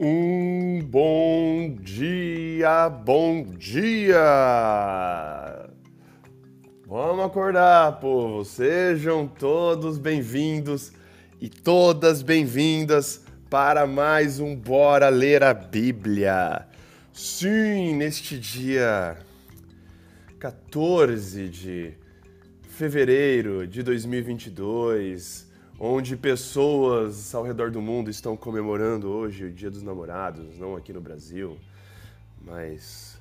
Um bom dia, bom dia! Vamos acordar, povo! Sejam todos bem-vindos e todas bem-vindas para mais um Bora Ler a Bíblia. Sim, neste dia 14 de fevereiro de 2022 onde pessoas ao redor do mundo estão comemorando hoje o Dia dos Namorados, não aqui no Brasil, mas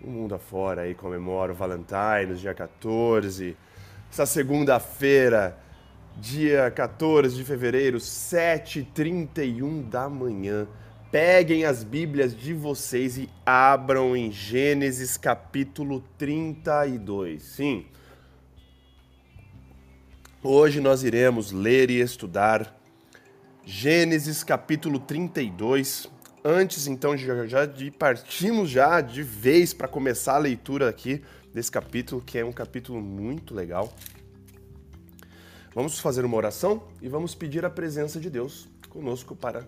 o mundo afora aí comemora o Valentine's, dia 14. Essa segunda-feira, dia 14 de fevereiro, 7h31 da manhã. Peguem as Bíblias de vocês e abram em Gênesis capítulo 32. Sim, Hoje nós iremos ler e estudar Gênesis capítulo 32. Antes então de, já de partimos já de vez para começar a leitura aqui desse capítulo, que é um capítulo muito legal. Vamos fazer uma oração e vamos pedir a presença de Deus conosco para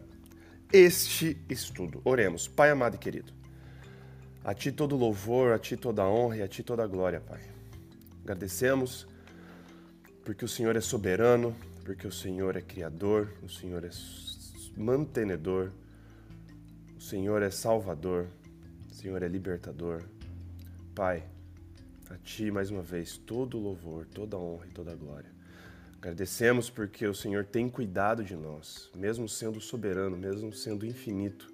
este estudo. Oremos. Pai amado e querido, a Ti todo louvor, a Ti toda honra e a Ti toda glória, Pai. Agradecemos porque o Senhor é soberano, porque o Senhor é criador, o Senhor é mantenedor, o Senhor é salvador, o Senhor é libertador. Pai, a Ti mais uma vez todo louvor, toda honra e toda glória. Agradecemos porque o Senhor tem cuidado de nós, mesmo sendo soberano, mesmo sendo infinito.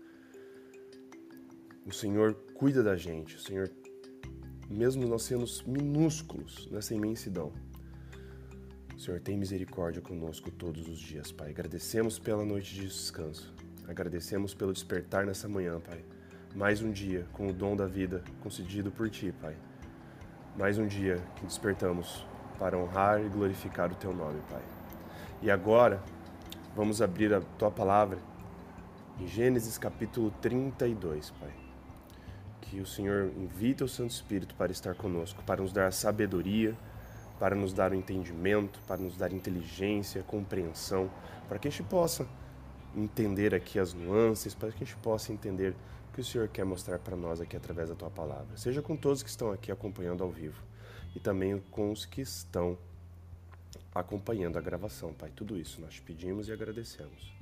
O Senhor cuida da gente, o Senhor, mesmo nós sendo minúsculos nessa imensidão, Senhor, tem misericórdia conosco todos os dias, Pai. Agradecemos pela noite de descanso. Agradecemos pelo despertar nessa manhã, Pai. Mais um dia com o dom da vida concedido por Ti, Pai. Mais um dia que despertamos para honrar e glorificar o Teu nome, Pai. E agora, vamos abrir a Tua palavra em Gênesis capítulo 32, Pai. Que o Senhor invite o Santo Espírito para estar conosco, para nos dar sabedoria para nos dar o entendimento, para nos dar inteligência, compreensão, para que a gente possa entender aqui as nuances, para que a gente possa entender o que o Senhor quer mostrar para nós aqui através da tua palavra. Seja com todos que estão aqui acompanhando ao vivo e também com os que estão acompanhando a gravação, Pai. Tudo isso nós te pedimos e agradecemos.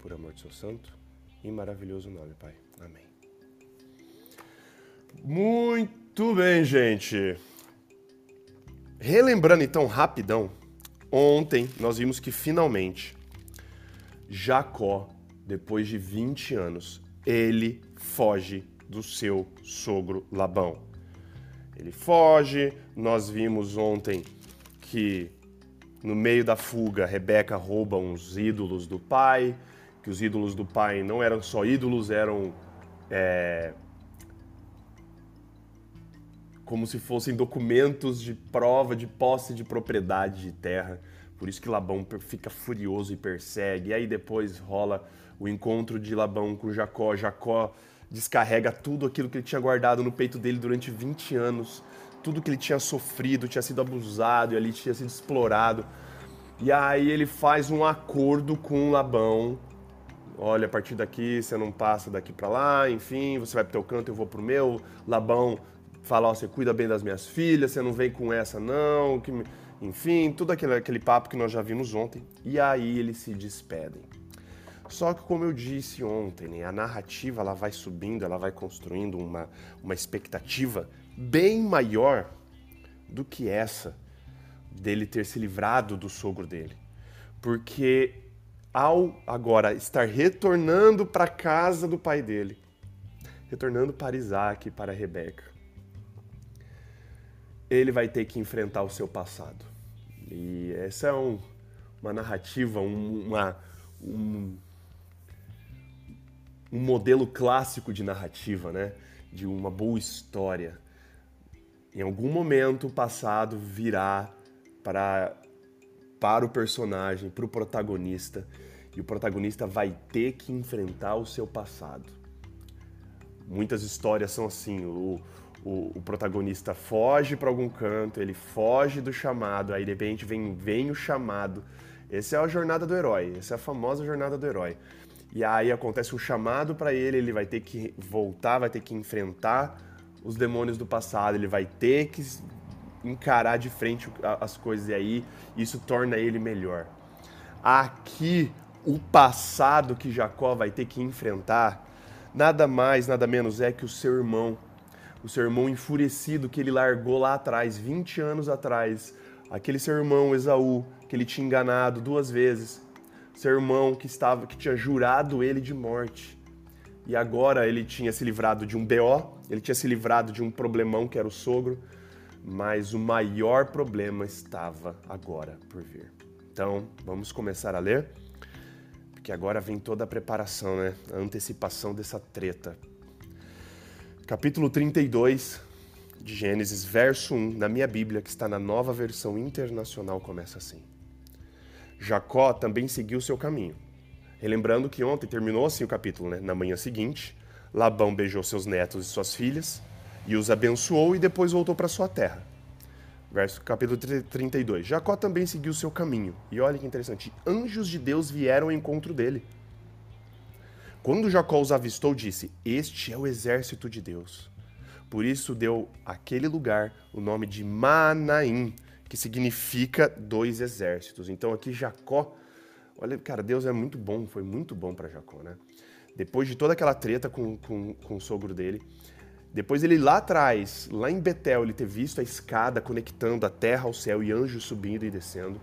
Por amor de seu santo e maravilhoso nome, Pai. Amém. Muito bem, gente. Relembrando então rapidão, ontem nós vimos que finalmente Jacó, depois de 20 anos, ele foge do seu sogro Labão. Ele foge, nós vimos ontem que no meio da fuga Rebeca rouba uns ídolos do pai, que os ídolos do pai não eram só ídolos, eram é, como se fossem documentos de prova de posse de propriedade de terra. Por isso que Labão fica furioso e persegue. E aí depois rola o encontro de Labão com Jacó. Jacó descarrega tudo aquilo que ele tinha guardado no peito dele durante 20 anos, tudo que ele tinha sofrido, tinha sido abusado e ali tinha sido explorado. E aí ele faz um acordo com Labão. Olha, a partir daqui você não passa daqui para lá, enfim, você vai pro teu canto, eu vou pro meu. Labão falar, ó, você cuida bem das minhas filhas, você não vem com essa não, que, enfim, tudo aquele, aquele papo que nós já vimos ontem. E aí eles se despedem. Só que como eu disse ontem, né, a narrativa ela vai subindo, ela vai construindo uma, uma expectativa bem maior do que essa dele ter se livrado do sogro dele. Porque ao agora estar retornando para a casa do pai dele, retornando para Isaac e para Rebeca, ele vai ter que enfrentar o seu passado. E essa é um, uma narrativa, um, uma, um, um modelo clássico de narrativa, né? De uma boa história. Em algum momento o passado virá para, para o personagem, para o protagonista, e o protagonista vai ter que enfrentar o seu passado. Muitas histórias são assim. O, o, o protagonista foge para algum canto, ele foge do chamado, aí de repente vem, vem o chamado. Essa é a jornada do herói, essa é a famosa jornada do herói. E aí acontece um chamado para ele, ele vai ter que voltar, vai ter que enfrentar os demônios do passado, ele vai ter que encarar de frente as coisas e aí isso torna ele melhor. Aqui o passado que Jacó vai ter que enfrentar nada mais, nada menos é que o seu irmão, o seu irmão enfurecido que ele largou lá atrás, 20 anos atrás, aquele seu irmão Esaú, que ele tinha enganado duas vezes, seu irmão que estava que tinha jurado ele de morte. E agora ele tinha se livrado de um BO, ele tinha se livrado de um problemão que era o sogro, mas o maior problema estava agora por vir. Então, vamos começar a ler, porque agora vem toda a preparação, né? A antecipação dessa treta. Capítulo 32 de Gênesis, verso 1, na minha Bíblia, que está na nova versão internacional, começa assim. Jacó também seguiu seu caminho. Relembrando que ontem terminou assim o capítulo, né? Na manhã seguinte, Labão beijou seus netos e suas filhas e os abençoou e depois voltou para sua terra. Verso capítulo 32. Jacó também seguiu seu caminho. E olha que interessante, anjos de Deus vieram ao encontro dele. Quando Jacó os avistou, disse: Este é o exército de Deus. Por isso deu aquele lugar o nome de Manaim, que significa dois exércitos. Então aqui Jacó, olha, cara, Deus é muito bom, foi muito bom para Jacó, né? Depois de toda aquela treta com, com, com o sogro dele, depois ele lá atrás, lá em Betel, ele ter visto a escada conectando a terra ao céu e anjos subindo e descendo.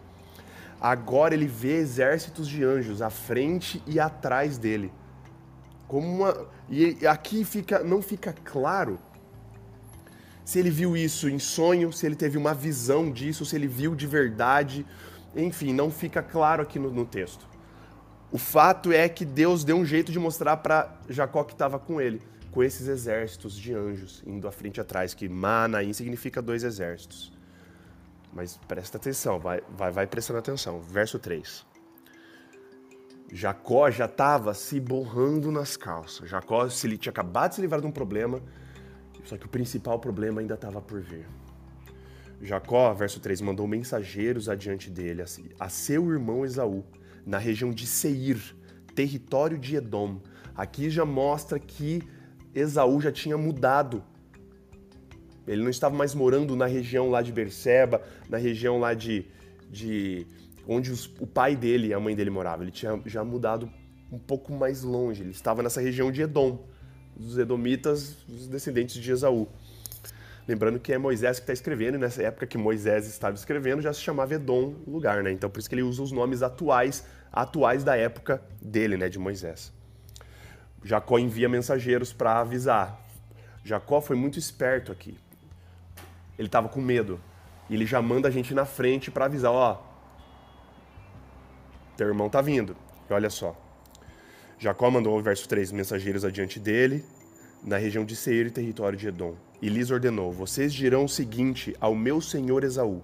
Agora ele vê exércitos de anjos à frente e atrás dele. Como uma e aqui fica não fica claro se ele viu isso em sonho, se ele teve uma visão disso, se ele viu de verdade. Enfim, não fica claro aqui no, no texto. O fato é que Deus deu um jeito de mostrar para Jacó que estava com ele, com esses exércitos de anjos indo à frente e atrás, que Manaim significa dois exércitos. Mas presta atenção, vai, vai, vai prestando atenção. Verso 3. Jacó já estava se borrando nas calças. Jacó se ele tinha acabado de se livrar de um problema, só que o principal problema ainda estava por vir. Jacó, verso 3, mandou mensageiros adiante dele, a seu irmão Esaú, na região de Seir, território de Edom. Aqui já mostra que Esaú já tinha mudado. Ele não estava mais morando na região lá de Berseba, na região lá de, de onde os, o pai dele e a mãe dele moravam. Ele tinha já mudado um pouco mais longe. Ele estava nessa região de Edom dos Edomitas, os descendentes de Esaú. Lembrando que é Moisés que está escrevendo, e nessa época que Moisés estava escrevendo já se chamava Edom o lugar, né? Então por isso que ele usa os nomes atuais, atuais da época dele, né, de Moisés. Jacó envia mensageiros para avisar. Jacó foi muito esperto aqui. Ele estava com medo. E ele já manda a gente na frente para avisar, ó, teu irmão tá vindo. E olha só, Jacó mandou, verso 3, mensageiros adiante dele, na região de Seir e território de Edom, e lhes ordenou: Vocês dirão o seguinte ao meu senhor Esaú: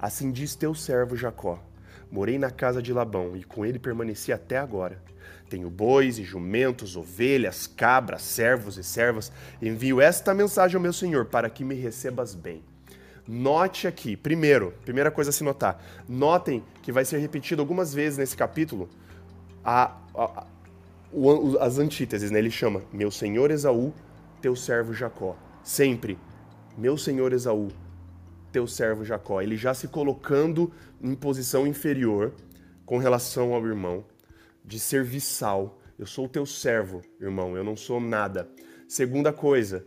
Assim diz teu servo Jacó: Morei na casa de Labão e com ele permaneci até agora. Tenho bois e jumentos, ovelhas, cabras, servos e servas. Envio esta mensagem ao meu senhor para que me recebas bem. Note aqui, primeiro, primeira coisa a se notar. Notem que vai ser repetido algumas vezes nesse capítulo a, a, o, as antíteses, né? Ele chama meu senhor Esaú, teu servo Jacó. Sempre, meu senhor Esaú, teu servo Jacó. Ele já se colocando em posição inferior com relação ao irmão, de serviçal. Eu sou o teu servo, irmão, eu não sou nada. Segunda coisa,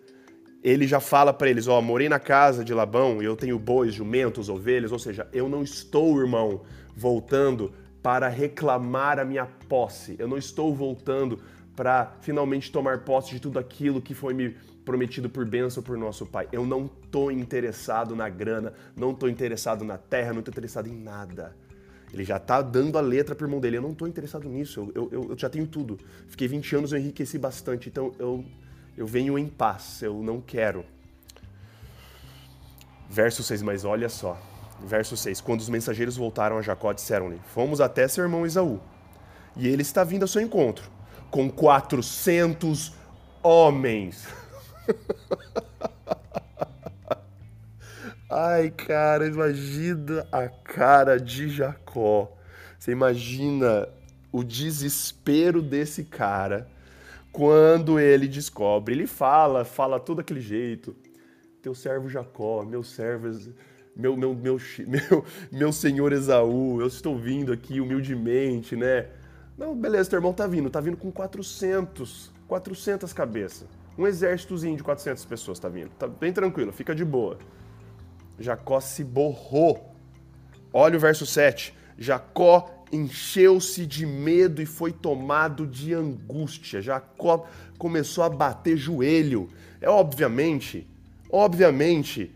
ele já fala para eles: Ó, oh, morei na casa de Labão e eu tenho bois, jumentos, ovelhas, ou seja, eu não estou, irmão, voltando para reclamar a minha posse. Eu não estou voltando para finalmente tomar posse de tudo aquilo que foi me prometido por bênção por nosso Pai. Eu não estou interessado na grana, não estou interessado na terra, não estou interessado em nada. Ele já está dando a letra para o irmão dele. Eu não estou interessado nisso, eu, eu, eu, já tenho tudo. Fiquei 20 anos, eu enriqueci bastante, então eu, eu venho em paz, eu não quero. Verso 6, mas olha só, Verso 6: Quando os mensageiros voltaram a Jacó, disseram-lhe: Fomos até seu irmão Esaú, e ele está vindo ao seu encontro, com 400 homens. Ai, cara, imagina a cara de Jacó. Você imagina o desespero desse cara quando ele descobre. Ele fala, fala todo aquele jeito. Teu servo Jacó, meu servo, meu, meu, meu, meu, meu senhor Esaú, eu estou vindo aqui humildemente, né? Não, beleza, teu irmão tá vindo, tá vindo com 400, 400 cabeças. Um exércitozinho de 400 pessoas tá vindo. Tá bem tranquilo, fica de boa. Jacó se borrou. Olha o verso 7. Jacó encheu-se de medo e foi tomado de angústia. Jacó começou a bater joelho. É obviamente, obviamente,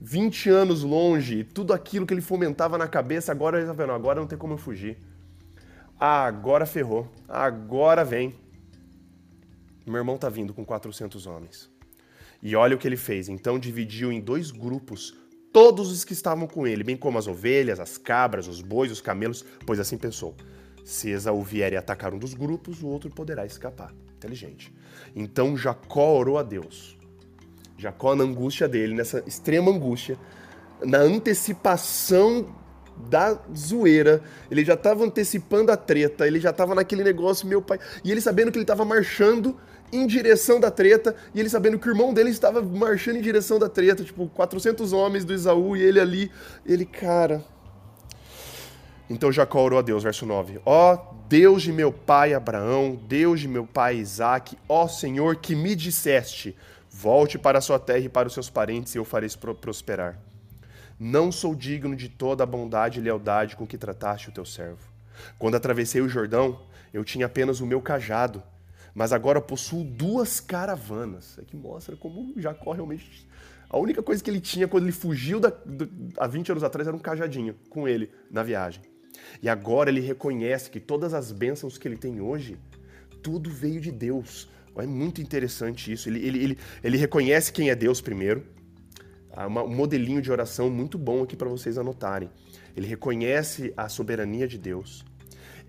20 anos longe, tudo aquilo que ele fomentava na cabeça, agora ele tá vendo, agora não tem como eu fugir. agora ferrou. Agora vem. Meu irmão tá vindo com 400 homens. E olha o que ele fez. Então dividiu em dois grupos todos os que estavam com ele, bem como as ovelhas, as cabras, os bois, os camelos, pois assim pensou: se Esaú vier e atacar um dos grupos, o outro poderá escapar. Inteligente. Então Jacó orou a Deus. Jacó, na angústia dele, nessa extrema angústia, na antecipação da zoeira, ele já estava antecipando a treta, ele já estava naquele negócio, meu pai. E ele sabendo que ele estava marchando em direção da treta, e ele sabendo que o irmão dele estava marchando em direção da treta, tipo, 400 homens do Isaú e ele ali, ele, cara. Então Jacó orou a Deus, verso 9: Ó Deus de meu pai Abraão, Deus de meu pai Isaque, ó Senhor que me disseste: volte para a sua terra e para os seus parentes e eu farei prosperar. Não sou digno de toda a bondade e lealdade com que trataste o teu servo. Quando atravessei o Jordão, eu tinha apenas o meu cajado mas agora possuo duas caravanas. É que mostra como Jacó realmente. A única coisa que ele tinha quando ele fugiu da, do, há 20 anos atrás era um cajadinho com ele na viagem. E agora ele reconhece que todas as bênçãos que ele tem hoje, tudo veio de Deus. É muito interessante isso. Ele, ele, ele, ele reconhece quem é Deus primeiro. Há um modelinho de oração muito bom aqui para vocês anotarem. Ele reconhece a soberania de Deus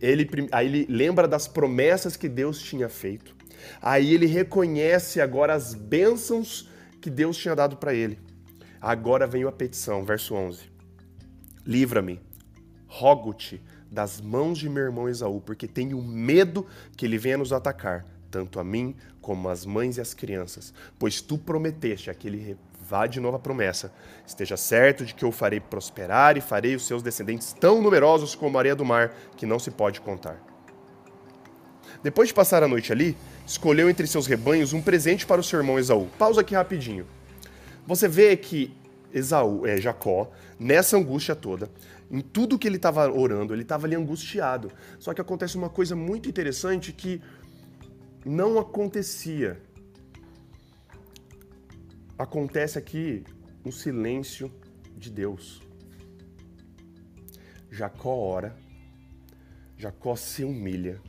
ele, aí ele lembra das promessas que Deus tinha feito. Aí ele reconhece agora as bênçãos que Deus tinha dado para ele. Agora vem a petição, verso 11. Livra-me, rogo-te das mãos de meu irmão Esaú, porque tenho medo que ele venha nos atacar, tanto a mim como as mães e as crianças, pois tu prometeste aquele Vá de novo a promessa. Esteja certo de que eu farei prosperar e farei os seus descendentes tão numerosos como a areia do mar, que não se pode contar. Depois de passar a noite ali, escolheu entre seus rebanhos um presente para o seu irmão Esaú. Pausa aqui rapidinho. Você vê que Esaú, é, Jacó, nessa angústia toda, em tudo que ele estava orando, ele estava ali angustiado. Só que acontece uma coisa muito interessante que não acontecia acontece aqui um silêncio de Deus. Jacó ora, Jacó se humilha,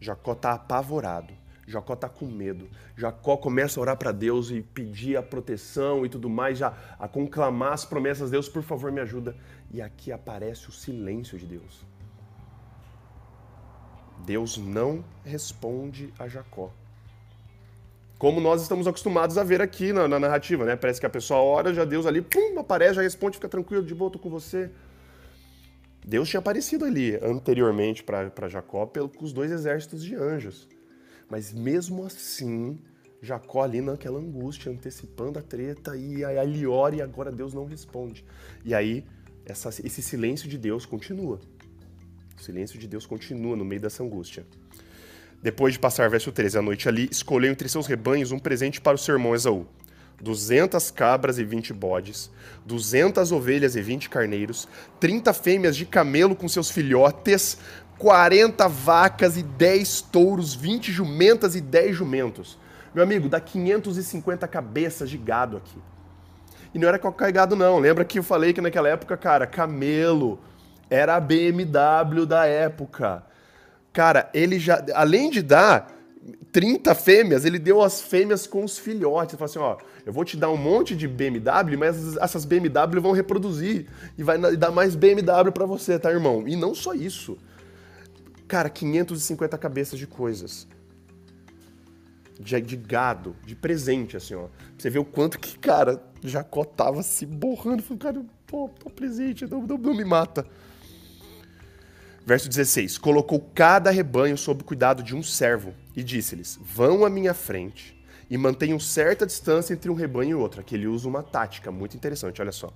Jacó está apavorado, Jacó está com medo, Jacó começa a orar para Deus e pedir a proteção e tudo mais, já a conclamar as promessas de Deus, por favor me ajuda. E aqui aparece o silêncio de Deus. Deus não responde a Jacó como nós estamos acostumados a ver aqui na, na, narrativa, né? Parece que a pessoa ora, já Deus ali, pum, aparece, já responde, fica tranquilo, de boa, tô com você. Deus tinha aparecido ali anteriormente para Jacó com os dois exércitos de anjos. Mas mesmo assim, Jacó ali naquela angústia, antecipando a treta, e aí ele ora e agora Deus não responde. E aí essa, esse silêncio de Deus continua. O silêncio de Deus continua no meio dessa angústia. Depois de passar, verso 13, a noite ali, escolheu entre seus rebanhos um presente para o seu irmão Esaú. duzentas cabras e vinte bodes, duzentas ovelhas e vinte carneiros, trinta fêmeas de camelo com seus filhotes, quarenta vacas e dez touros, vinte jumentas e dez jumentos. Meu amigo, dá 550 cabeças de gado aqui. E não era qualquer gado não, lembra que eu falei que naquela época, cara, camelo era a BMW da época. Cara, ele já, além de dar 30 fêmeas, ele deu as fêmeas com os filhotes. Ele falou assim: ó, eu vou te dar um monte de BMW, mas essas BMW vão reproduzir e vai dar mais BMW para você, tá, irmão? E não só isso. Cara, 550 cabeças de coisas. De, de gado, de presente, assim, ó. Pra você ver o quanto que, cara, Jacó tava se borrando. Falando, cara, pô, pô presente, não, não, não me mata. Verso 16: Colocou cada rebanho sob cuidado de um servo e disse-lhes: Vão à minha frente e mantenham certa distância entre um rebanho e outro. Aqui ele usa uma tática muito interessante, olha só.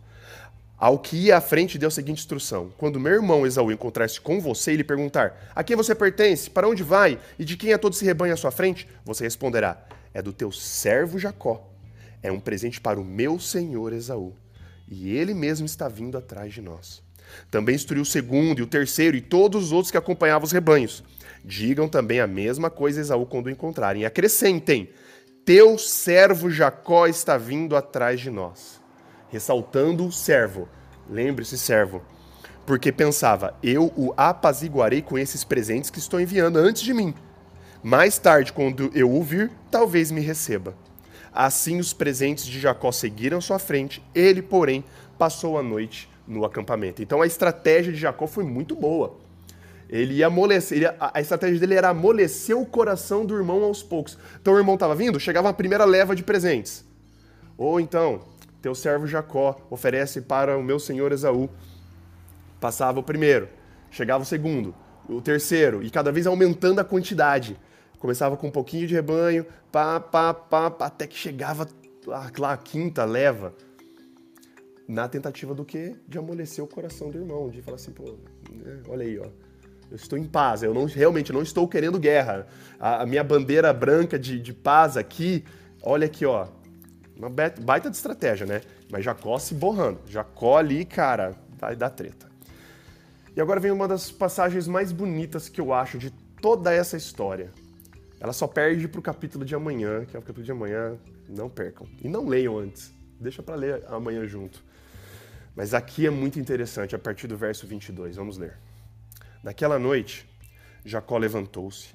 Ao que ia à frente, deu a seguinte instrução: Quando meu irmão Esaú encontrar-se com você e lhe perguntar a quem você pertence, para onde vai e de quem é todo esse rebanho à sua frente, você responderá: É do teu servo Jacó. É um presente para o meu senhor Esaú. E ele mesmo está vindo atrás de nós. Também instruiu o segundo e o terceiro e todos os outros que acompanhavam os rebanhos. Digam também a mesma coisa a Esaú quando o encontrarem. Acrescentem: Teu servo Jacó está vindo atrás de nós ressaltando o servo. Lembre-se, servo. Porque pensava, eu o apaziguarei com esses presentes que estou enviando antes de mim. Mais tarde, quando eu o vir, talvez me receba. Assim os presentes de Jacó seguiram sua frente, ele, porém, passou a noite no acampamento. Então a estratégia de Jacó foi muito boa. Ele ia amolecer, ele, a, a estratégia dele era amolecer o coração do irmão aos poucos. Então o irmão estava vindo, chegava a primeira leva de presentes. Ou então, teu servo Jacó oferece para o meu senhor Esaú. Passava o primeiro, chegava o segundo, o terceiro, e cada vez aumentando a quantidade. Começava com um pouquinho de rebanho, pá, pá, pá, pá até que chegava lá a quinta leva. Na tentativa do quê? De amolecer o coração do irmão, de falar assim, pô, né, olha aí, ó. Eu estou em paz, eu não, realmente não estou querendo guerra. A, a minha bandeira branca de, de paz aqui, olha aqui, ó, uma baita de estratégia, né? Mas Jacó se borrando. Jacó ali, cara, vai dar treta. E agora vem uma das passagens mais bonitas que eu acho de toda essa história. Ela só perde pro capítulo de amanhã, que é o capítulo de amanhã. Não percam. E não leiam antes. Deixa para ler amanhã junto. Mas aqui é muito interessante, a partir do verso 22. Vamos ler. Naquela noite, Jacó levantou-se,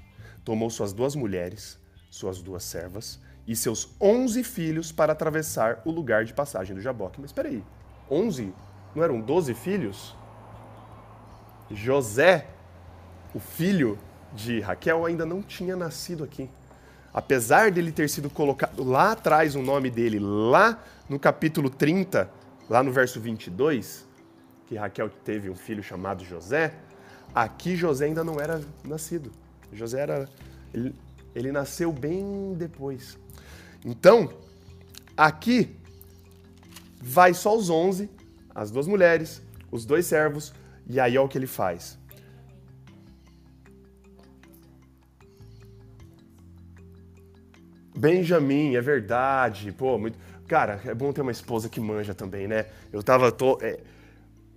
tomou suas duas mulheres, suas duas servas, e seus onze filhos para atravessar o lugar de passagem do Jaboque. Mas espera aí, onze? Não eram doze filhos? José, o filho de Raquel, ainda não tinha nascido aqui. Apesar dele ter sido colocado lá atrás o nome dele, lá no capítulo 30, lá no verso 22, que Raquel teve um filho chamado José, aqui José ainda não era nascido. José era. Ele, ele nasceu bem depois. Então, aqui vai só os 11, as duas mulheres, os dois servos, e aí é o que ele faz. Benjamin, é verdade. Pô, muito. Cara, é bom ter uma esposa que manja também, né? Eu tava. Tô, é...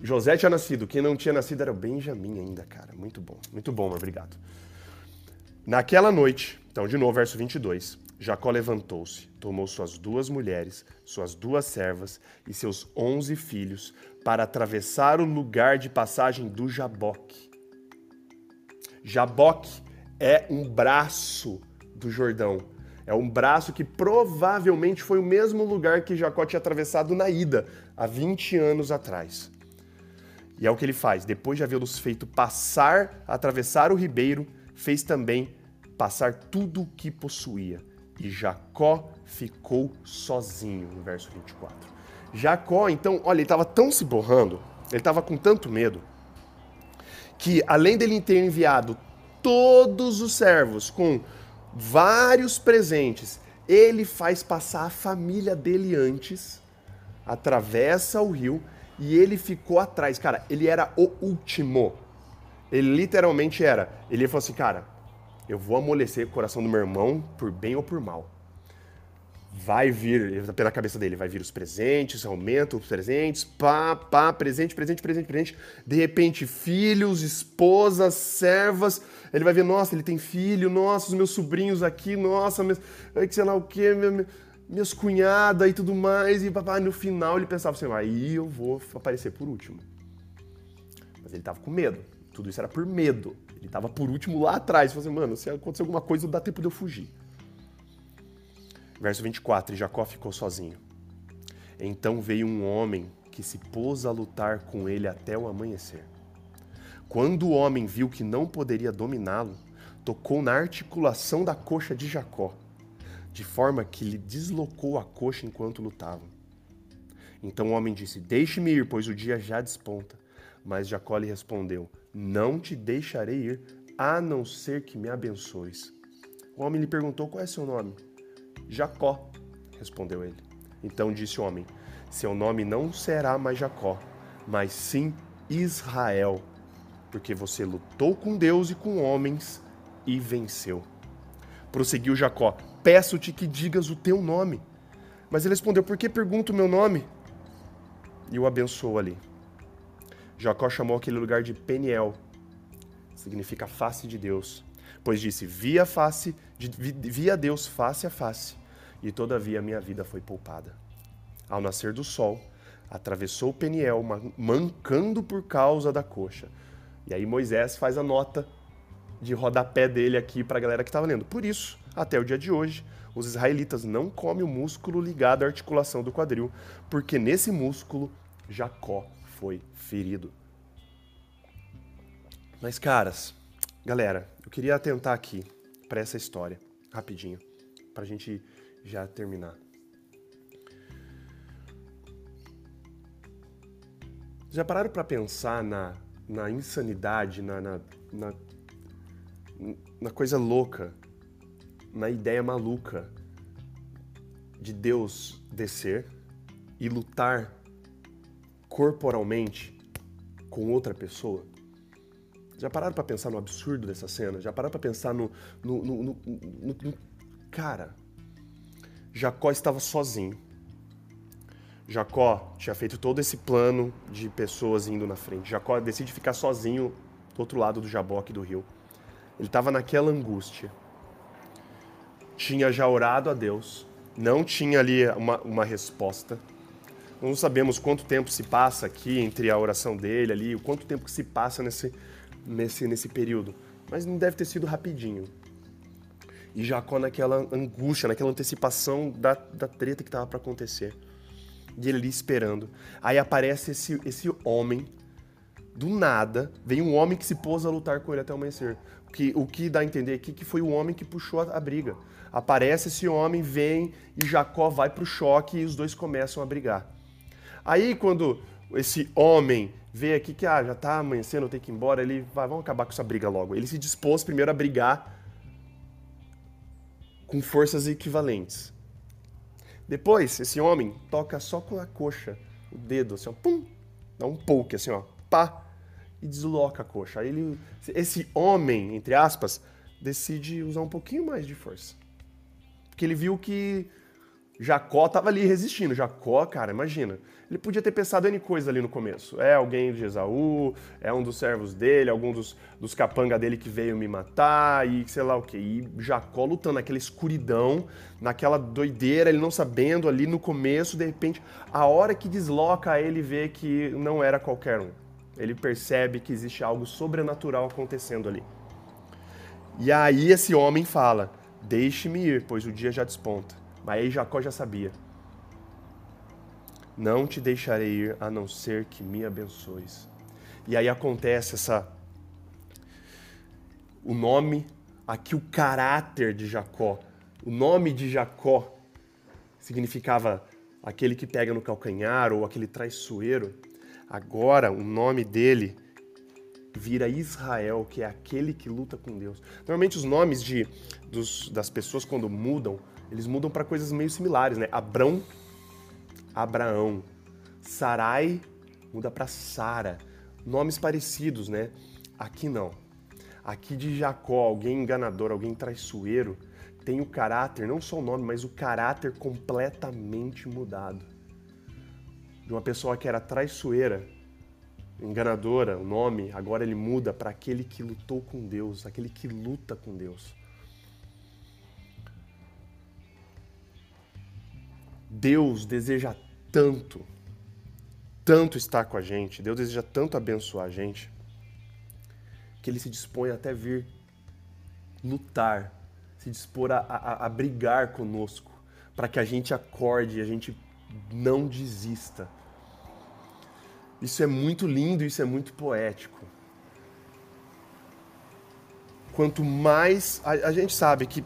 José tinha nascido, quem não tinha nascido era o Benjamin ainda, cara. Muito bom, muito bom, obrigado. Naquela noite, então, de novo, verso 22. Jacó levantou-se, tomou suas duas mulheres, suas duas servas e seus onze filhos para atravessar o lugar de passagem do Jaboque. Jaboque é um braço do Jordão. É um braço que provavelmente foi o mesmo lugar que Jacó tinha atravessado na ida, há 20 anos atrás. E é o que ele faz. Depois de havê-los feito passar, atravessar o ribeiro, fez também passar tudo o que possuía e Jacó ficou sozinho, no verso 24. Jacó, então, olha, ele estava tão se borrando, ele estava com tanto medo, que além dele ter enviado todos os servos com vários presentes, ele faz passar a família dele antes, atravessa o rio e ele ficou atrás. Cara, ele era o último. Ele literalmente era. Ele falou assim, cara, eu vou amolecer o coração do meu irmão por bem ou por mal. Vai vir, pela cabeça dele, vai vir os presentes, aumenta os presentes, pá, pá, presente, presente, presente, presente. De repente, filhos, esposas, servas. Ele vai ver, nossa, ele tem filho, nossa, os meus sobrinhos aqui, nossa, meus, sei lá o quê, minha, minhas cunhadas e tudo mais. E papai, no final ele pensava assim, aí eu vou aparecer por último. Mas ele tava com medo. Tudo isso era por medo. Ele tava por último lá atrás. Falei assim, mano, se acontecer alguma coisa, não dá tempo de eu fugir. Verso 24: E Jacó ficou sozinho. Então veio um homem que se pôs a lutar com ele até o amanhecer. Quando o homem viu que não poderia dominá-lo, tocou na articulação da coxa de Jacó, de forma que lhe deslocou a coxa enquanto lutavam. Então o homem disse: Deixe-me ir, pois o dia já desponta. Mas Jacó lhe respondeu: Não te deixarei ir, a não ser que me abençoes. O homem lhe perguntou: Qual é seu nome? Jacó, respondeu ele. Então disse o homem: Seu nome não será mais Jacó, mas sim Israel, porque você lutou com Deus e com homens e venceu. Prosseguiu Jacó: Peço-te que digas o teu nome. Mas ele respondeu: Por que pergunta o meu nome? E o abençoou ali. Jacó chamou aquele lugar de Peniel, significa face de Deus, pois disse: Vi a face, vi a Deus face a face, e todavia minha vida foi poupada. Ao nascer do sol, atravessou Peniel, mancando por causa da coxa. E aí Moisés faz a nota de rodapé dele aqui para a galera que estava lendo. Por isso, até o dia de hoje, os israelitas não comem o músculo ligado à articulação do quadril, porque nesse músculo Jacó foi ferido. Mas, caras, galera, eu queria atentar aqui para essa história, rapidinho, para a gente já terminar. Já pararam para pensar na, na insanidade, na, na, na, na coisa louca na ideia maluca de Deus descer e lutar corporalmente com outra pessoa? Já pararam para pensar no absurdo dessa cena? Já pararam para pensar no, no, no, no, Cara, Jacó estava sozinho. Jacó tinha feito todo esse plano de pessoas indo na frente. Jacó decide ficar sozinho do outro lado do Jaboque do rio. Ele estava naquela angústia tinha já orado a Deus, não tinha ali uma, uma resposta. Não sabemos quanto tempo se passa aqui entre a oração dele ali, o quanto tempo que se passa nesse, nesse, nesse período. Mas não deve ter sido rapidinho. E Jacó naquela angústia, naquela antecipação da, da treta que estava para acontecer. E ele ali esperando. Aí aparece esse, esse homem, do nada, vem um homem que se pôs a lutar com ele até o amanhecer. O que, o que dá a entender aqui que foi o homem que puxou a, a briga aparece esse homem, vem e Jacó vai para o choque e os dois começam a brigar. Aí quando esse homem vê aqui que ah, já está amanhecendo, eu tenho que ir embora, ele vai, vamos acabar com essa briga logo. Ele se dispôs primeiro a brigar com forças equivalentes. Depois, esse homem toca só com a coxa, o dedo, assim, ó, pum, dá um poke, assim, ó, pá, e desloca a coxa. Aí ele, esse homem, entre aspas, decide usar um pouquinho mais de força. Porque ele viu que Jacó estava ali resistindo. Jacó, cara, imagina. Ele podia ter pensado em coisa ali no começo. É alguém de Esaú, é um dos servos dele, algum dos, dos capanga dele que veio me matar e sei lá o que. E Jacó lutando naquela escuridão, naquela doideira, ele não sabendo ali no começo, de repente, a hora que desloca ele vê que não era qualquer um. Ele percebe que existe algo sobrenatural acontecendo ali. E aí esse homem fala: Deixe-me ir, pois o dia já desponta. Mas aí Jacó já sabia. Não te deixarei ir a não ser que me abençoes. E aí acontece essa. O nome, aqui o caráter de Jacó. O nome de Jacó significava aquele que pega no calcanhar ou aquele traiçoeiro. Agora o nome dele vira Israel, que é aquele que luta com Deus. Normalmente os nomes de, dos, das pessoas quando mudam, eles mudam para coisas meio similares, né? Abrão, Abraão. Sarai muda para Sara. Nomes parecidos, né? Aqui não. Aqui de Jacó, alguém enganador, alguém traiçoeiro, tem o caráter, não só o nome, mas o caráter completamente mudado. De uma pessoa que era traiçoeira, enganadora, o nome, agora ele muda para aquele que lutou com Deus, aquele que luta com Deus. Deus deseja tanto, tanto estar com a gente, Deus deseja tanto abençoar a gente, que ele se dispõe até vir lutar, se dispor a, a, a brigar conosco, para que a gente acorde e a gente não desista isso é muito lindo, isso é muito poético. Quanto mais a, a gente sabe que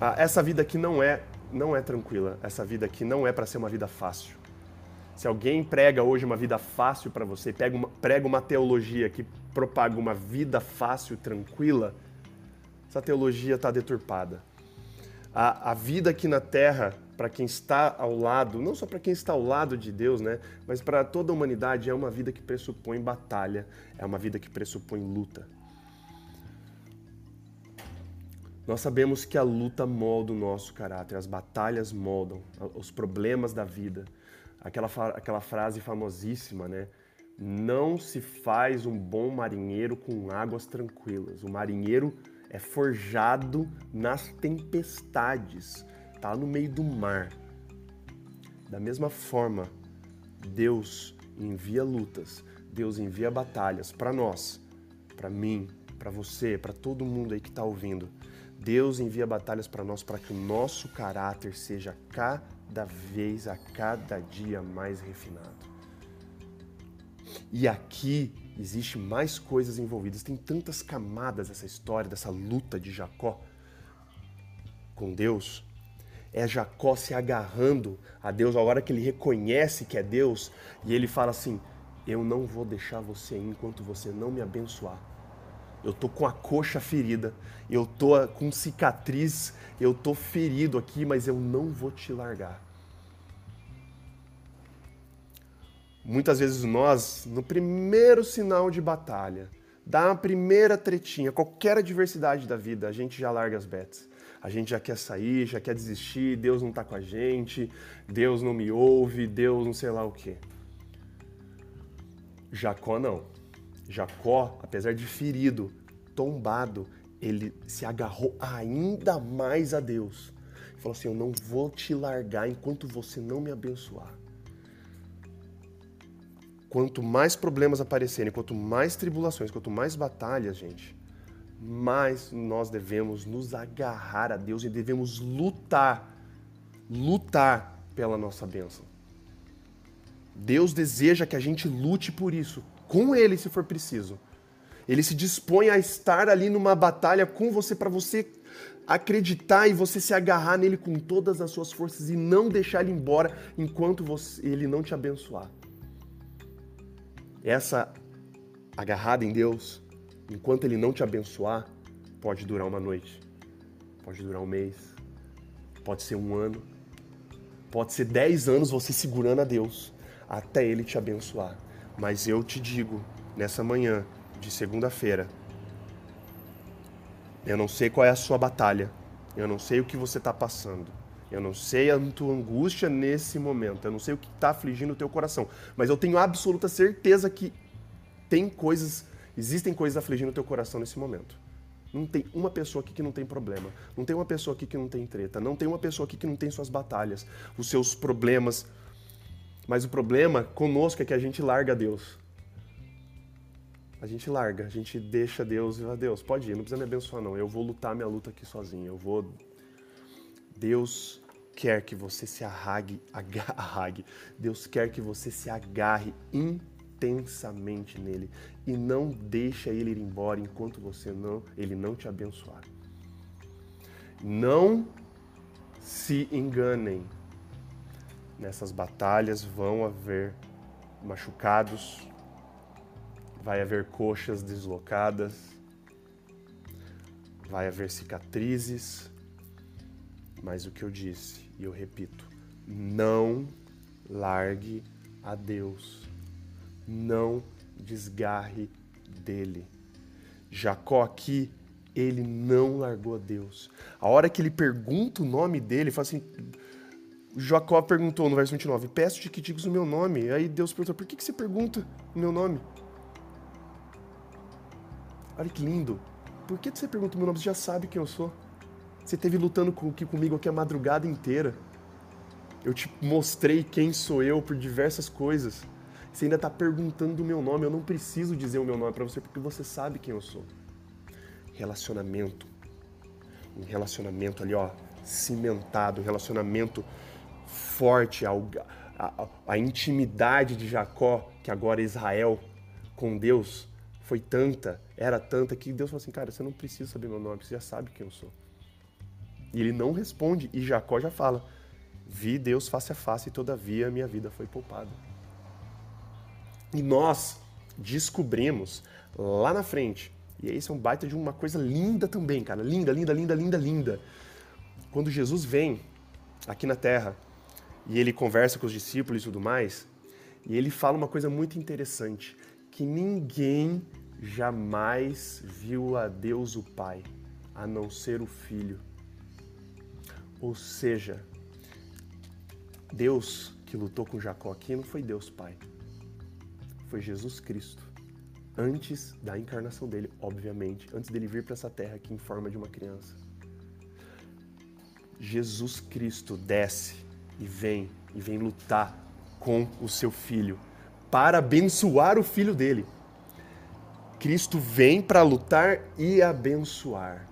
a, essa vida aqui não é não é tranquila, essa vida aqui não é para ser uma vida fácil. Se alguém prega hoje uma vida fácil para você, prega uma, prega uma teologia que propaga uma vida fácil, tranquila, essa teologia está deturpada. A, a vida aqui na Terra, para quem está ao lado, não só para quem está ao lado de Deus, né, mas para toda a humanidade, é uma vida que pressupõe batalha, é uma vida que pressupõe luta. Nós sabemos que a luta molda o nosso caráter, as batalhas moldam, os problemas da vida. Aquela, aquela frase famosíssima, né? Não se faz um bom marinheiro com águas tranquilas. O marinheiro é forjado nas tempestades, tá no meio do mar. Da mesma forma, Deus envia lutas, Deus envia batalhas para nós, para mim, para você, para todo mundo aí que está ouvindo. Deus envia batalhas para nós para que o nosso caráter seja cada vez, a cada dia mais refinado. E aqui existe mais coisas envolvidas. Tem tantas camadas essa história dessa luta de Jacó com Deus. É Jacó se agarrando a Deus, a hora que ele reconhece que é Deus, e ele fala assim: Eu não vou deixar você ir enquanto você não me abençoar. Eu tô com a coxa ferida, eu tô com cicatriz, eu tô ferido aqui, mas eu não vou te largar. Muitas vezes nós, no primeiro sinal de batalha, dá uma primeira tretinha, qualquer adversidade da vida, a gente já larga as betas. A gente já quer sair, já quer desistir, Deus não está com a gente, Deus não me ouve, Deus não sei lá o quê. Jacó não. Jacó, apesar de ferido, tombado, ele se agarrou ainda mais a Deus. Falou assim: Eu não vou te largar enquanto você não me abençoar quanto mais problemas aparecerem, quanto mais tribulações, quanto mais batalhas, gente, mais nós devemos nos agarrar a Deus e devemos lutar, lutar pela nossa bênção. Deus deseja que a gente lute por isso, com Ele se for preciso. Ele se dispõe a estar ali numa batalha com você para você acreditar e você se agarrar nele com todas as suas forças e não deixar ele embora enquanto você, ele não te abençoar. Essa agarrada em Deus, enquanto Ele não te abençoar, pode durar uma noite, pode durar um mês, pode ser um ano, pode ser dez anos você segurando a Deus até Ele te abençoar. Mas eu te digo, nessa manhã de segunda-feira, eu não sei qual é a sua batalha, eu não sei o que você está passando. Eu não sei a tua angústia nesse momento. Eu não sei o que está afligindo o teu coração. Mas eu tenho absoluta certeza que tem coisas, existem coisas afligindo o teu coração nesse momento. Não tem uma pessoa aqui que não tem problema. Não tem uma pessoa aqui que não tem treta. Não tem uma pessoa aqui que não tem suas batalhas, os seus problemas. Mas o problema conosco é que a gente larga Deus. A gente larga, a gente deixa Deus e fala, Deus, pode ir, não precisa me abençoar não. Eu vou lutar minha luta aqui sozinho. Eu vou Deus quer que você se arrague, agarre, Deus quer que você se agarre intensamente nele e não deixa ele ir embora enquanto você não, ele não te abençoar. Não se enganem. Nessas batalhas vão haver machucados, vai haver coxas deslocadas, vai haver cicatrizes, mas o que eu disse, e eu repito, não largue a Deus. Não desgarre dele. Jacó aqui, ele não largou a Deus. A hora que ele pergunta o nome dele, ele fala assim: Jacó perguntou no verso 29, peço-te que digas o meu nome. Aí Deus perguntou, por que, que você pergunta o meu nome? Olha que lindo. Por que você pergunta o meu nome? Você já sabe quem eu sou. Você esteve lutando aqui comigo aqui a madrugada inteira. Eu te mostrei quem sou eu por diversas coisas. Você ainda está perguntando o meu nome. Eu não preciso dizer o meu nome para você porque você sabe quem eu sou. Relacionamento. Um relacionamento ali, ó, cimentado, um relacionamento forte, a, a, a intimidade de Jacó, que agora é Israel, com Deus, foi tanta, era tanta, que Deus falou assim: cara, você não precisa saber meu nome, você já sabe quem eu sou. E ele não responde, e Jacó já fala: Vi Deus face a face, e todavia minha vida foi poupada. E nós, descobrimos lá na frente, e isso é um baita de uma coisa linda também, cara, linda, linda, linda, linda, linda. Quando Jesus vem aqui na Terra e ele conversa com os discípulos e tudo mais, e ele fala uma coisa muito interessante, que ninguém jamais viu a Deus o Pai, a não ser o Filho. Ou seja, Deus que lutou com Jacó aqui não foi Deus Pai, foi Jesus Cristo. Antes da encarnação dele, obviamente, antes dele vir para essa terra aqui em forma de uma criança. Jesus Cristo desce e vem e vem lutar com o seu filho para abençoar o filho dele. Cristo vem para lutar e abençoar.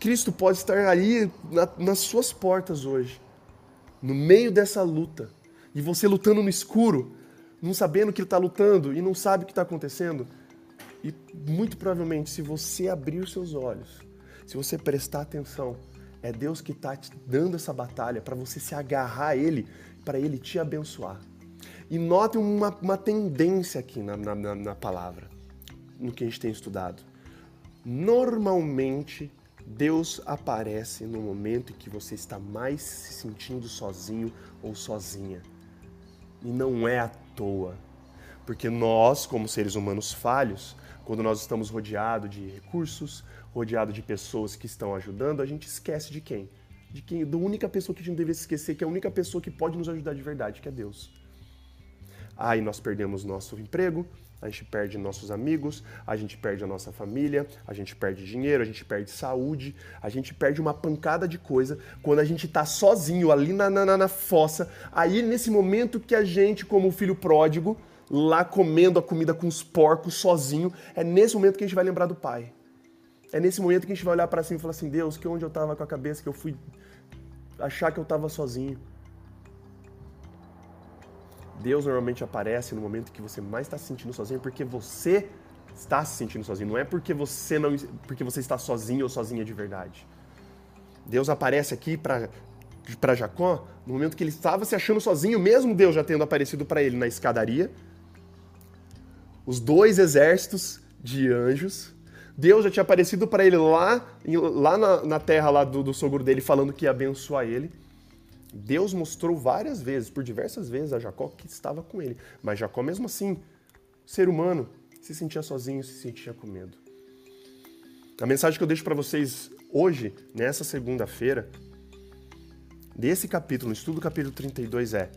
Cristo pode estar aí na, nas suas portas hoje, no meio dessa luta, e você lutando no escuro, não sabendo que está lutando e não sabe o que está acontecendo. E muito provavelmente, se você abrir os seus olhos, se você prestar atenção, é Deus que está te dando essa batalha para você se agarrar a Ele, para Ele te abençoar. E note uma, uma tendência aqui na, na, na palavra, no que a gente tem estudado. Normalmente, Deus aparece no momento em que você está mais se sentindo sozinho ou sozinha. E não é à toa. Porque nós, como seres humanos falhos, quando nós estamos rodeados de recursos, rodeado de pessoas que estão ajudando, a gente esquece de quem? De quem? Da única pessoa que a gente deve esquecer, que é a única pessoa que pode nos ajudar de verdade, que é Deus. Aí nós perdemos nosso emprego, a gente perde nossos amigos, a gente perde a nossa família, a gente perde dinheiro, a gente perde saúde, a gente perde uma pancada de coisa quando a gente está sozinho ali na, na, na fossa. Aí nesse momento que a gente, como filho pródigo, lá comendo a comida com os porcos sozinho, é nesse momento que a gente vai lembrar do pai. É nesse momento que a gente vai olhar para cima e falar assim: Deus, que onde eu estava com a cabeça que eu fui achar que eu estava sozinho. Deus normalmente aparece no momento que você mais está se sentindo sozinho, porque você está se sentindo sozinho. Não é porque você não, porque você está sozinho ou sozinha de verdade. Deus aparece aqui para para Jacó no momento que ele estava se achando sozinho, mesmo Deus já tendo aparecido para ele na escadaria. Os dois exércitos de anjos Deus já tinha aparecido para ele lá, lá na, na terra lá do, do sogro dele, falando que ia abençoar ele. Deus mostrou várias vezes, por diversas vezes, a Jacó que estava com ele. Mas Jacó, mesmo assim, ser humano, se sentia sozinho, se sentia com medo. A mensagem que eu deixo para vocês hoje, nessa segunda-feira, desse capítulo, no estudo do capítulo 32 é: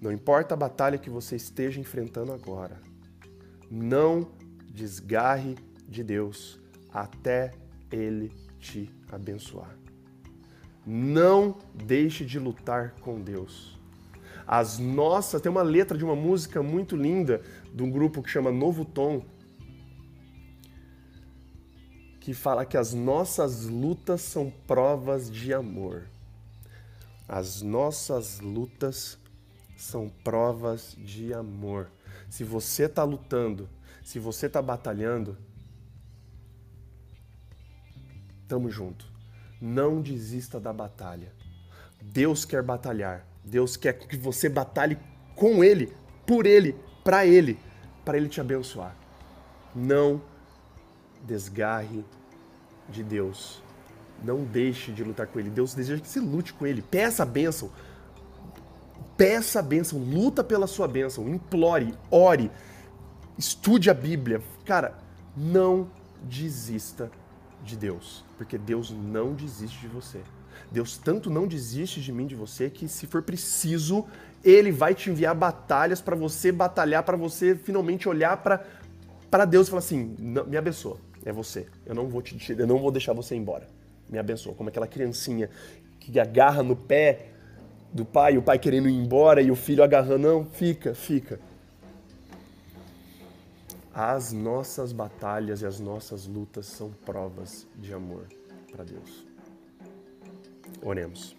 Não importa a batalha que você esteja enfrentando agora, não desgarre de Deus até Ele te abençoar. Não deixe de lutar com Deus. As nossas, tem uma letra de uma música muito linda de um grupo que chama Novo Tom, que fala que as nossas lutas são provas de amor. As nossas lutas são provas de amor. Se você está lutando, se você está batalhando, Tamo junto. Não desista da batalha. Deus quer batalhar. Deus quer que você batalhe com Ele, por Ele, para Ele, para Ele te abençoar. Não desgarre de Deus. Não deixe de lutar com Ele. Deus deseja que você lute com Ele. Peça a bênção. Peça a bênção. Luta pela sua bênção. Implore, ore, estude a Bíblia. Cara, não desista de Deus, porque Deus não desiste de você. Deus tanto não desiste de mim, de você, que se for preciso, Ele vai te enviar batalhas para você batalhar, para você finalmente olhar para Deus e falar assim: me abençoa, é você. Eu não vou te, eu não vou deixar você embora. Me abençoa, como aquela criancinha que agarra no pé do pai, o pai querendo ir embora e o filho agarrando, não, fica, fica as nossas batalhas e as nossas lutas são provas de amor para Deus. Oremos.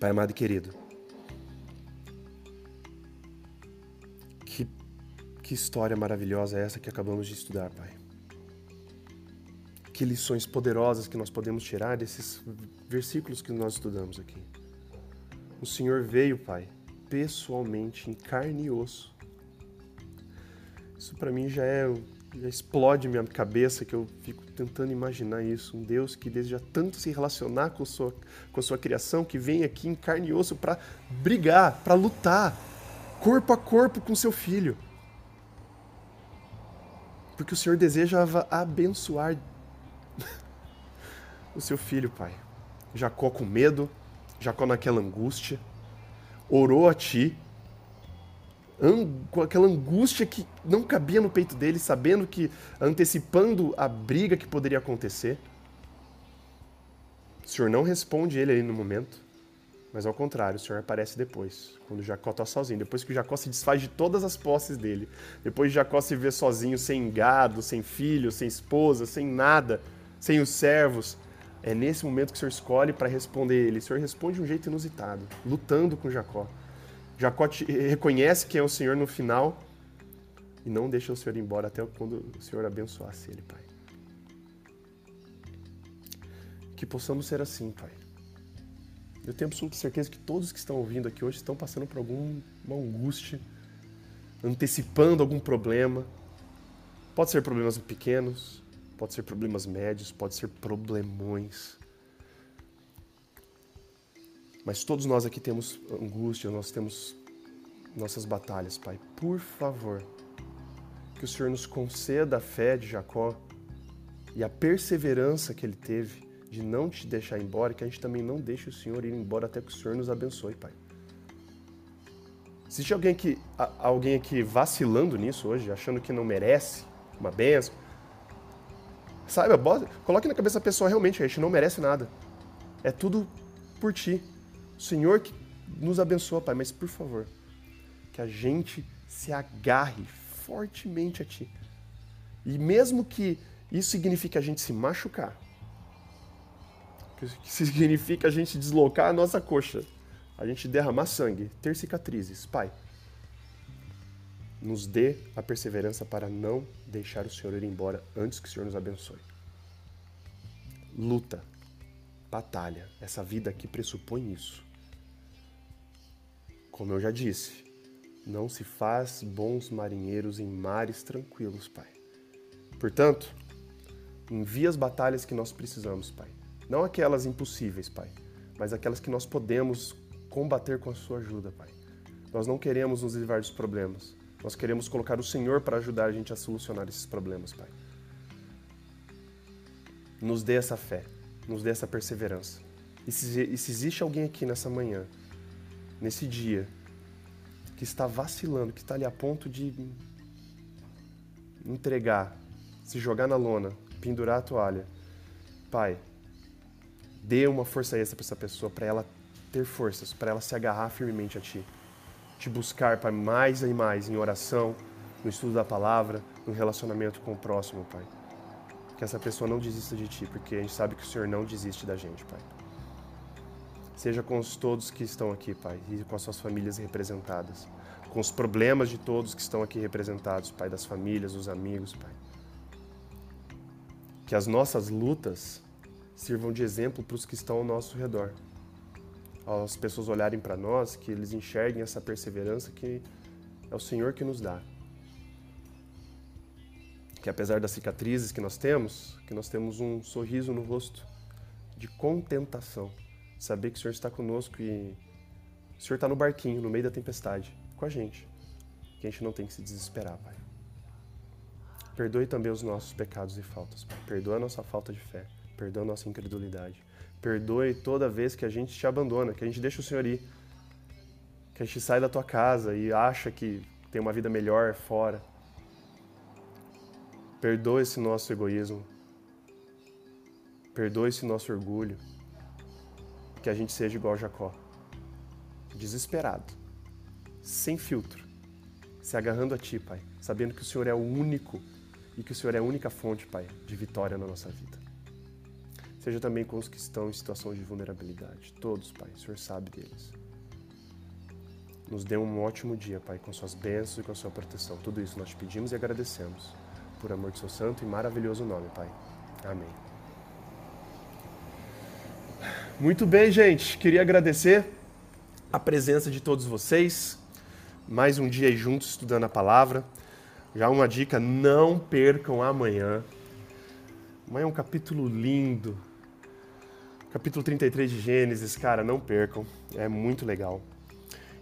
Pai amado e querido, que, que história maravilhosa é essa que acabamos de estudar, Pai. Que lições poderosas que nós podemos tirar desses versículos que nós estudamos aqui. O Senhor veio, Pai, pessoalmente, em carne e osso, Isso para mim já é já explode minha cabeça que eu fico tentando imaginar isso. Um Deus que deseja tanto se relacionar com, sua, com sua criação, que vem aqui em carne e osso para brigar, para lutar, corpo a corpo com seu filho. Porque o Senhor desejava abençoar o seu filho, Pai. Jacó com medo, Jacó naquela angústia, orou a Ti, com aquela angústia que não cabia no peito dele, sabendo que, antecipando a briga que poderia acontecer. O Senhor não responde ele ali no momento, mas ao contrário, o Senhor aparece depois, quando Jacó está sozinho, depois que Jacó se desfaz de todas as posses dele, depois de Jacó se vê sozinho, sem gado, sem filho, sem esposa, sem nada, sem os servos. É nesse momento que o Senhor escolhe para responder ele. O Senhor responde de um jeito inusitado, lutando com Jacó. Jacó reconhece que é o Senhor no final e não deixa o Senhor embora até quando o Senhor abençoasse ele, Pai. Que possamos ser assim, Pai. Eu tenho absoluta certeza que todos que estão ouvindo aqui hoje estão passando por alguma angústia, antecipando algum problema. Pode ser problemas pequenos, pode ser problemas médios, pode ser problemões. Mas todos nós aqui temos angústia, nós temos nossas batalhas, Pai. Por favor, que o Senhor nos conceda a fé de Jacó e a perseverança que ele teve de não te deixar embora, que a gente também não deixe o Senhor ir embora até que o Senhor nos abençoe, Pai. Existe alguém aqui, alguém aqui vacilando nisso hoje, achando que não merece uma benção? Saiba, coloque na cabeça da pessoa realmente, a gente não merece nada. É tudo por ti. Senhor que nos abençoa, Pai, mas por favor, que a gente se agarre fortemente a Ti. E mesmo que isso signifique a gente se machucar, que significa a gente deslocar a nossa coxa, a gente derramar sangue, ter cicatrizes, Pai, nos dê a perseverança para não deixar o Senhor ir embora antes que o Senhor nos abençoe. Luta, batalha, essa vida aqui pressupõe isso. Como eu já disse, não se faz bons marinheiros em mares tranquilos, Pai. Portanto, envia as batalhas que nós precisamos, Pai. Não aquelas impossíveis, Pai, mas aquelas que nós podemos combater com a Sua ajuda, Pai. Nós não queremos nos livrar dos problemas. Nós queremos colocar o Senhor para ajudar a gente a solucionar esses problemas, Pai. Nos dê essa fé, nos dê essa perseverança. E se, e se existe alguém aqui nessa manhã nesse dia, que está vacilando, que está ali a ponto de entregar, se jogar na lona, pendurar a toalha, Pai, dê uma força extra para essa pessoa, para ela ter forças, para ela se agarrar firmemente a Ti. Te buscar, Pai, mais e mais em oração, no estudo da palavra, no relacionamento com o próximo, Pai. Que essa pessoa não desista de Ti, porque a gente sabe que o Senhor não desiste da gente, Pai. Seja com os todos que estão aqui, Pai, e com as suas famílias representadas. Com os problemas de todos que estão aqui representados, Pai, das famílias, dos amigos, Pai. Que as nossas lutas sirvam de exemplo para os que estão ao nosso redor. As pessoas olharem para nós, que eles enxerguem essa perseverança que é o Senhor que nos dá. Que apesar das cicatrizes que nós temos, que nós temos um sorriso no rosto de contentação Saber que o Senhor está conosco e o Senhor está no barquinho, no meio da tempestade, com a gente. Que a gente não tem que se desesperar, Pai. Perdoe também os nossos pecados e faltas, Pai. Perdoa a nossa falta de fé. Perdoa a nossa incredulidade. Perdoe toda vez que a gente te abandona, que a gente deixa o Senhor ir. Que a gente sai da tua casa e acha que tem uma vida melhor fora. Perdoa esse nosso egoísmo. Perdoa esse nosso orgulho que a gente seja igual Jacó. Desesperado, sem filtro, se agarrando a Ti, Pai, sabendo que o Senhor é o único e que o Senhor é a única fonte, Pai, de vitória na nossa vida. Seja também com os que estão em situação de vulnerabilidade. Todos, Pai, o Senhor sabe deles. Nos dê um ótimo dia, Pai, com suas bênçãos e com a sua proteção. Tudo isso nós te pedimos e agradecemos. Por amor de seu santo e maravilhoso nome, Pai. Amém. Muito bem, gente. Queria agradecer a presença de todos vocês. Mais um dia aí juntos estudando a palavra. Já uma dica, não percam amanhã. Amanhã é um capítulo lindo. Capítulo 33 de Gênesis, cara, não percam. É muito legal.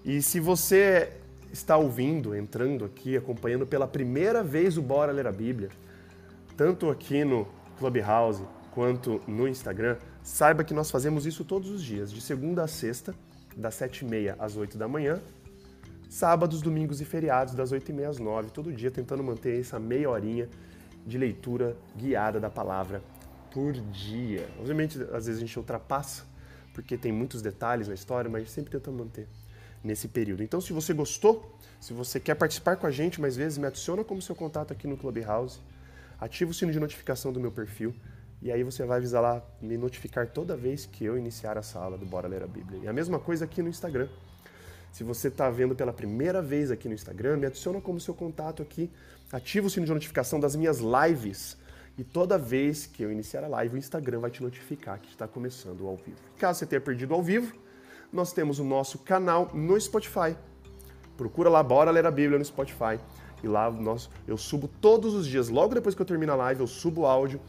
E se você está ouvindo, entrando aqui, acompanhando pela primeira vez o Bora Ler a Bíblia, tanto aqui no Clubhouse quanto no Instagram, saiba que nós fazemos isso todos os dias, de segunda a sexta, das sete e meia às oito da manhã, sábados, domingos e feriados, das 8h30 às 9 todo dia tentando manter essa meia horinha de leitura guiada da palavra por dia. Obviamente, às vezes a gente ultrapassa, porque tem muitos detalhes na história, mas sempre tenta manter nesse período. Então, se você gostou, se você quer participar com a gente mais vezes, me adiciona como seu contato aqui no Clubhouse, ativa o sino de notificação do meu perfil e aí você vai avisar lá, me notificar toda vez que eu iniciar a sala do Bora Ler a Bíblia. E a mesma coisa aqui no Instagram. Se você está vendo pela primeira vez aqui no Instagram, me adiciona como seu contato aqui, ativa o sino de notificação das minhas lives e toda vez que eu iniciar a live, o Instagram vai te notificar que está começando ao vivo. Caso você tenha perdido ao vivo, nós temos o nosso canal no Spotify. Procura lá, bora ler a Bíblia no Spotify. E lá nós, eu subo todos os dias, logo depois que eu termino a live, eu subo o áudio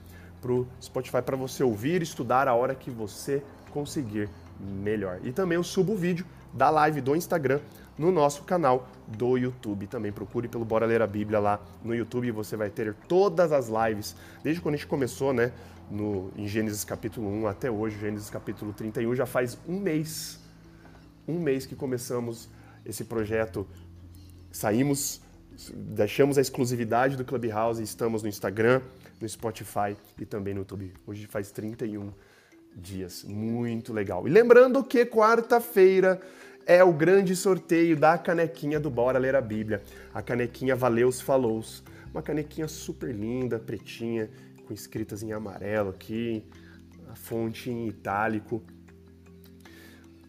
para o Spotify para você ouvir e estudar a hora que você conseguir melhor. E também eu subo o vídeo da live do Instagram no nosso canal do YouTube. Também procure pelo Bora Ler a Bíblia lá no YouTube você vai ter todas as lives, desde quando a gente começou, né, no, em Gênesis capítulo 1 até hoje, Gênesis capítulo 31, já faz um mês, um mês que começamos esse projeto. Saímos, deixamos a exclusividade do Clubhouse e estamos no Instagram, no Spotify e também no YouTube. Hoje faz 31 dias. Muito legal. E lembrando que quarta-feira é o grande sorteio da canequinha do Bora Ler a Bíblia. A canequinha Valeus Falous. Uma canequinha super linda, pretinha, com escritas em amarelo aqui, a fonte em itálico.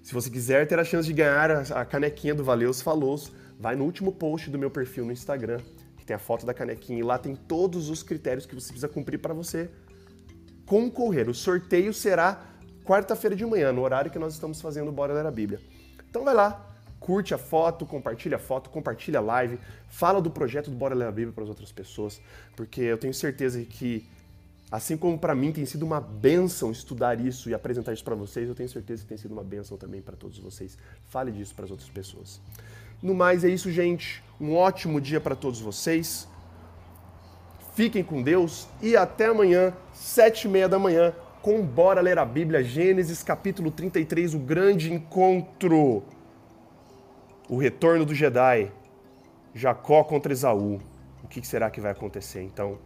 Se você quiser ter a chance de ganhar a canequinha do Valeus Falous, vai no último post do meu perfil no Instagram, que tem a foto da canequinha, e lá tem todos os critérios que você precisa cumprir para você concorrer. O sorteio será quarta-feira de manhã, no horário que nós estamos fazendo o Bora Ler a Bíblia. Então vai lá, curte a foto, compartilha a foto, compartilha a live, fala do projeto do Bora Ler a Bíblia para as outras pessoas, porque eu tenho certeza que, assim como para mim tem sido uma benção estudar isso e apresentar isso para vocês, eu tenho certeza que tem sido uma benção também para todos vocês. Fale disso para as outras pessoas. No mais é isso, gente. Um ótimo dia para todos vocês. Fiquem com Deus e até amanhã, sete e meia da manhã, com Bora Ler a Bíblia, Gênesis capítulo 33, o grande encontro, o retorno do Jedi, Jacó contra Esaú. O que será que vai acontecer? Então,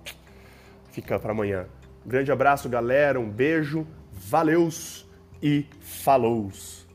fica para amanhã. grande abraço, galera, um beijo, valeus e falous.